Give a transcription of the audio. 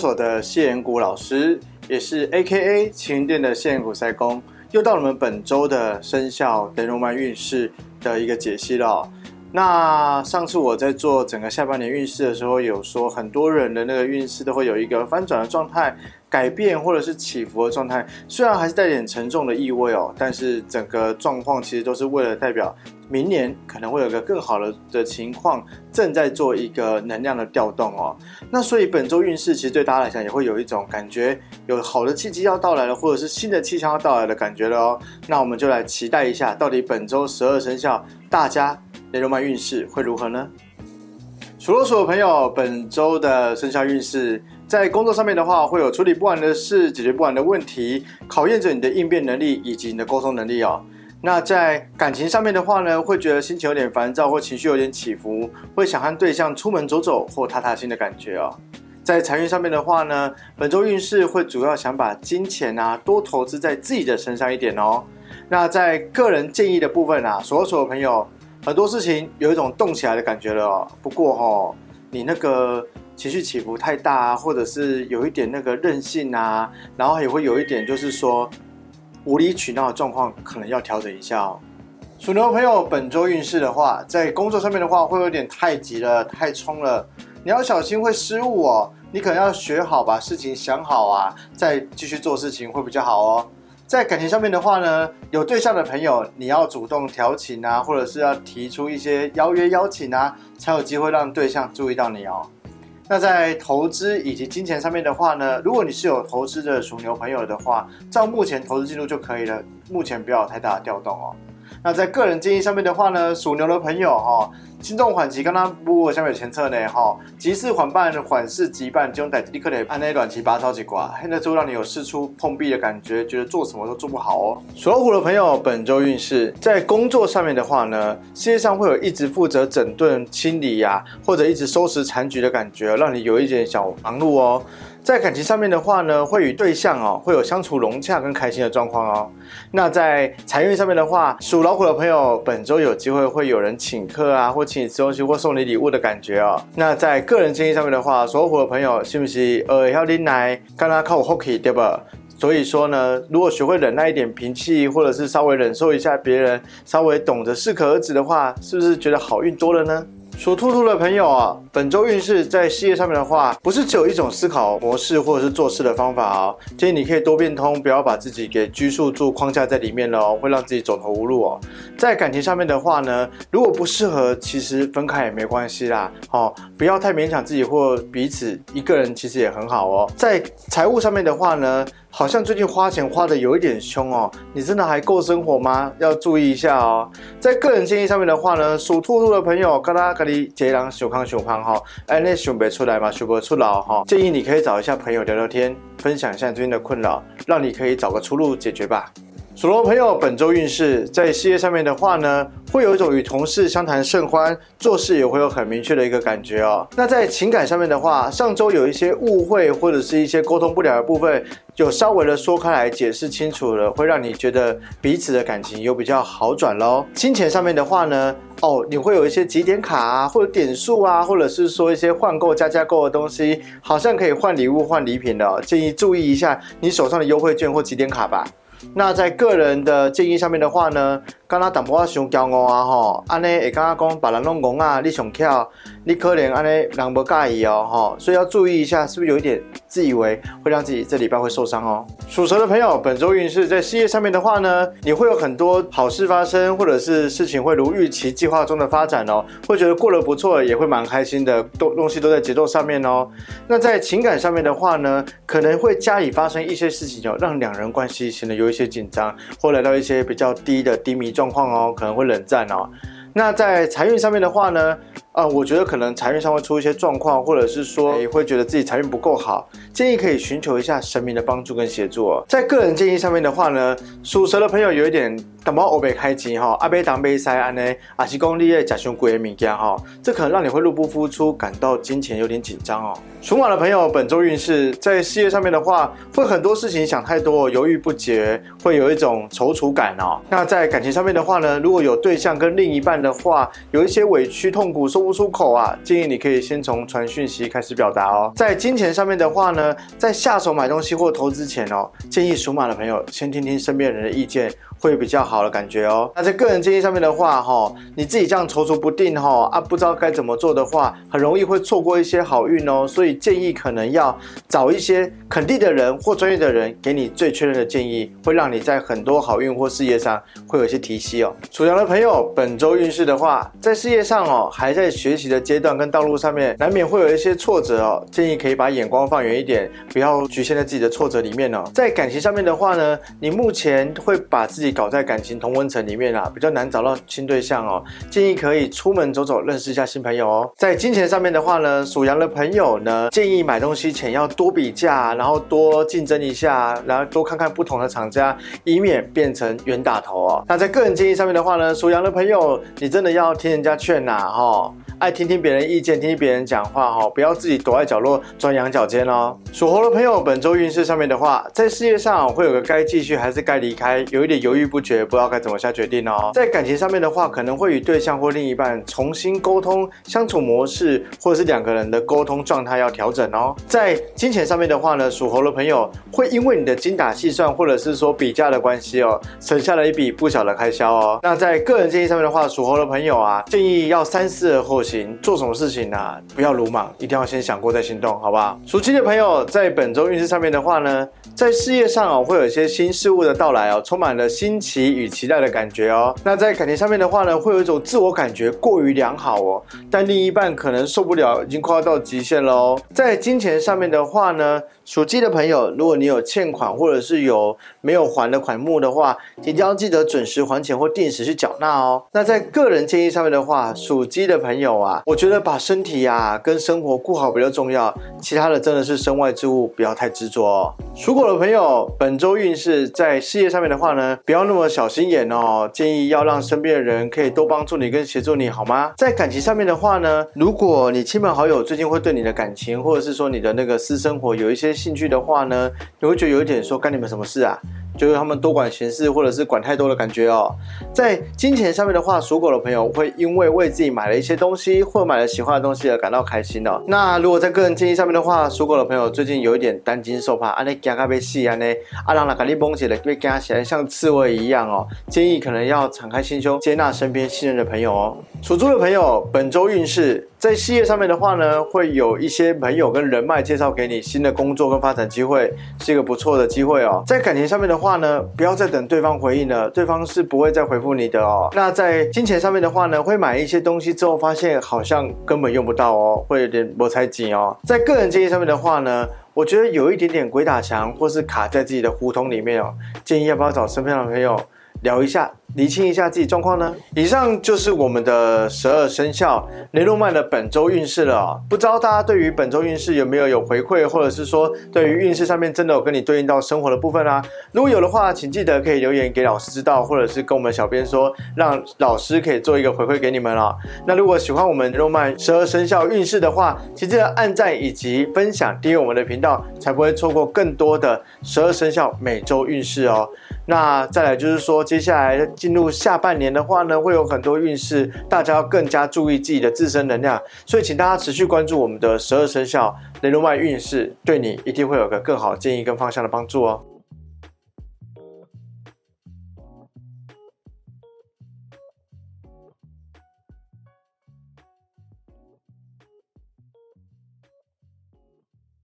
所的谢延谷老师，也是 A.K.A 晴云店的谢延谷塞公，又到了我们本周的生肖雷诺曼运势的一个解析了。那上次我在做整个下半年运势的时候，有说很多人的那个运势都会有一个翻转的状态、改变或者是起伏的状态，虽然还是带点沉重的意味哦，但是整个状况其实都是为了代表明年可能会有个更好的的情况正在做一个能量的调动哦。那所以本周运势其实对大家来讲也会有一种感觉，有好的契机要到来了，或者是新的气象要到来的感觉了哦。那我们就来期待一下，到底本周十二生肖大家。雷诺曼运势会如何呢？属罗鼠的朋友，本周的生肖运势，在工作上面的话，会有处理不完的事、解决不完的问题，考验着你的应变能力以及你的沟通能力哦。那在感情上面的话呢，会觉得心情有点烦躁或情绪有点起伏，会想和对象出门走走或踏踏心的感觉哦。在财运上面的话呢，本周运势会主要想把金钱啊多投资在自己的身上一点哦。那在个人建议的部分啊，所有所有朋友。很多事情有一种动起来的感觉了，不过哈，你那个情绪起伏太大啊，或者是有一点那个任性啊，然后也会有一点就是说无理取闹的状况，可能要调整一下哦。属牛朋友，本周运势的话，在工作上面的话，会有点太急了，太冲了，你要小心会失误哦。你可能要学好，把事情想好啊，再继续做事情会比较好哦。在感情上面的话呢，有对象的朋友，你要主动调情啊，或者是要提出一些邀约邀请啊，才有机会让对象注意到你哦。那在投资以及金钱上面的话呢，如果你是有投资的属牛朋友的话，照目前投资进度就可以了，目前不要有太大的调动哦。那在个人建议上面的话呢，属牛的朋友哈。轻重缓急，刚刚不过下面有前侧呢，哈，急事缓办，缓事急办，这种代立刻得按那乱七八糟几卦，现在就让你有事出碰壁的感觉，觉得做什么都做不好哦。属老虎的朋友，本周运势在工作上面的话呢，事业上会有一直负责整顿清理呀，或者一直收拾残局的感觉，让你有一点小忙碌哦。在感情上面的话呢，会与对象哦，会有相处融洽跟开心的状况哦。那在财运上面的话，属老虎的朋友本周有机会会有人请客啊，或请你吃东西或送你礼物的感觉啊。那在个人建议上面的话，属虎的朋友是不是呃要拎来刚刚靠我 hockey 对吧？所以说呢，如果学会忍耐一点脾气，或者是稍微忍受一下别人，稍微懂得适可而止的话，是不是觉得好运多了呢？属兔兔的朋友啊，本周运势在事业上面的话，不是只有一种思考模式或者是做事的方法哦。建议你可以多变通，不要把自己给拘束住、框架在里面了哦，会让自己走投无路哦。在感情上面的话呢，如果不适合，其实分开也没关系啦。哦，不要太勉强自己或彼此，一个人其实也很好哦。在财务上面的话呢。好像最近花钱花的有一点凶哦，你真的还够生活吗？要注意一下哦。在个人建议上面的话呢，属兔兔的朋友，嘎啦嘎哩，杰郎小康小康哈，哎，那想不出来嘛，想不出老哈，建议你可以找一下朋友聊聊天，分享一下最近的困扰，让你可以找个出路解决吧。属龙朋友，本周运势在事业上面的话呢，会有一种与同事相谈甚欢，做事也会有很明确的一个感觉哦。那在情感上面的话，上周有一些误会或者是一些沟通不了的部分，有稍微的说开来解释清楚了，会让你觉得彼此的感情有比较好转喽。金钱上面的话呢，哦，你会有一些几点卡啊，或者点数啊，或者是说一些换购加加购的东西，好像可以换礼物换礼品的，哦建议注意一下你手上的优惠券或几点卡吧。那在个人的建议上面的话呢，刚刚淡薄仔想骄傲啊吼，安尼会刚刚讲把人弄戆啊，你上巧，你可能安尼人不介意哦吼，所以要注意一下，是不是有一点自以为会让自己这礼拜会受伤哦。属蛇的朋友，本周运势在事业上面的话呢，你会有很多好事发生，或者是事情会如预期计划中的发展哦，会觉得过得不错，也会蛮开心的，东东西都在节奏上面哦。那在情感上面的话呢，可能会家里发生一些事情哦，让两人关系显得有一些紧张，或来到一些比较低的低迷状况哦，可能会冷战哦。那在财运上面的话呢？啊，我觉得可能财运上会出一些状况，或者是说也会觉得自己财运不够好，建议可以寻求一下神明的帮助跟协助哦。在个人建议上面的话呢，属蛇的朋友有一点感冒，欧北开机哈，阿贝当杯塞安呢，阿西公立业假胸贵的物件哈，这可能让你会入不敷出，感到金钱有点紧张哦。属马的朋友本周运势在事业上面的话，会很多事情想太多，犹豫不决，会有一种踌躇感哦。那在感情上面的话呢，如果有对象跟另一半的话，有一些委屈痛苦说。不出口啊，建议你可以先从传讯息开始表达哦。在金钱上面的话呢，在下手买东西或投资前哦，建议属马的朋友先听听身边人的意见。会比较好的感觉哦。那在个人建议上面的话，哈，你自己这样踌躇不定，哈啊，不知道该怎么做的话，很容易会错过一些好运哦。所以建议可能要找一些肯定的人或专业的人，给你最确认的建议，会让你在很多好运或事业上会有一些提息哦。属羊的朋友，本周运势的话，在事业上哦，还在学习的阶段跟道路上面，难免会有一些挫折哦。建议可以把眼光放远一点，不要局限在自己的挫折里面哦。在感情上面的话呢，你目前会把自己搞在感情同温层里面啊，比较难找到新对象哦。建议可以出门走走，认识一下新朋友哦。在金钱上面的话呢，属羊的朋友呢，建议买东西前要多比价，然后多竞争一下，然后多看看不同的厂家，以免变成冤大头哦。那在个人建议上面的话呢，属羊的朋友，你真的要听人家劝呐，哈。爱听听别人意见，听听别人讲话哈，不要自己躲在角落钻羊角尖哦。属猴的朋友，本周运势上面的话，在事业上会有个该继续还是该离开，有一点犹豫不决，不知道该怎么下决定哦。在感情上面的话，可能会与对象或另一半重新沟通相处模式，或者是两个人的沟通状态要调整哦。在金钱上面的话呢，属猴的朋友会因为你的精打细算或者是说比价的关系哦，省下了一笔不小的开销哦。那在个人建议上面的话，属猴的朋友啊，建议要三思而后行。行做什么事情呢？不要鲁莽，一定要先想过再行动，好不好？属鸡的朋友在本周运势上面的话呢，在事业上哦，会有一些新事物的到来哦，充满了新奇与期待的感觉哦。那在感情上面的话呢，会有一种自我感觉过于良好哦，但另一半可能受不了，已经快要到极限了哦。在金钱上面的话呢，属鸡的朋友，如果你有欠款或者是有没有还的款目的话，一定要记得准时还钱或定时去缴纳哦。那在个人建议上面的话，属鸡的朋友我。觉得把身体呀跟生活顾好比较重要，其他的真的是身外之物，不要太执着哦。属狗的朋友，本周运势在事业上面的话呢，不要那么小心眼哦，建议要让身边的人可以多帮助你跟协助你，好吗？在感情上面的话呢，如果你亲朋好友最近会对你的感情，或者是说你的那个私生活有一些兴趣的话呢，你会觉得有一点说干你们什么事啊？就是他们多管闲事，或者是管太多的感觉哦。在金钱上面的话，属狗的朋友会因为为自己买了一些东西，或买了喜欢的东西而感到开心哦。那如果在个人建议上面的话，属狗的朋友最近有一点担惊受怕，啊，你惊到被戏啊呢，啊，让他赶紧绷起来，被惊起来像刺猬一样哦。建议可能要敞开心胸，接纳身边信任的朋友哦。属猪的朋友，本周运势在事业上面的话呢，会有一些朋友跟人脉介绍给你新的工作跟发展机会，是一个不错的机会哦。在感情上面的话呢，不要再等对方回应了，对方是不会再回复你的哦。那在金钱上面的话呢，会买一些东西之后发现好像根本用不到哦，会有点摩擦紧哦。在个人建议上面的话呢，我觉得有一点点鬼打墙，或是卡在自己的胡同里面哦，建议要不要找身边的朋友聊一下。厘清一下自己状况呢。以上就是我们的十二生肖雷诺曼的本周运势了。不知道大家对于本周运势有没有有回馈，或者是说对于运势上面真的有跟你对应到生活的部分啊？如果有的话，请记得可以留言给老师知道，或者是跟我们小编说，让老师可以做一个回馈给你们了。那如果喜欢我们雷诺曼十二生肖运势的话，请记得按赞以及分享订阅我们的频道，才不会错过更多的十二生肖每周运势哦。那再来就是说，接下来进入下半年的话呢，会有很多运势，大家要更加注意自己的自身能量，所以请大家持续关注我们的十二生肖雷诺曼运势，对你一定会有个更好建议跟方向的帮助哦。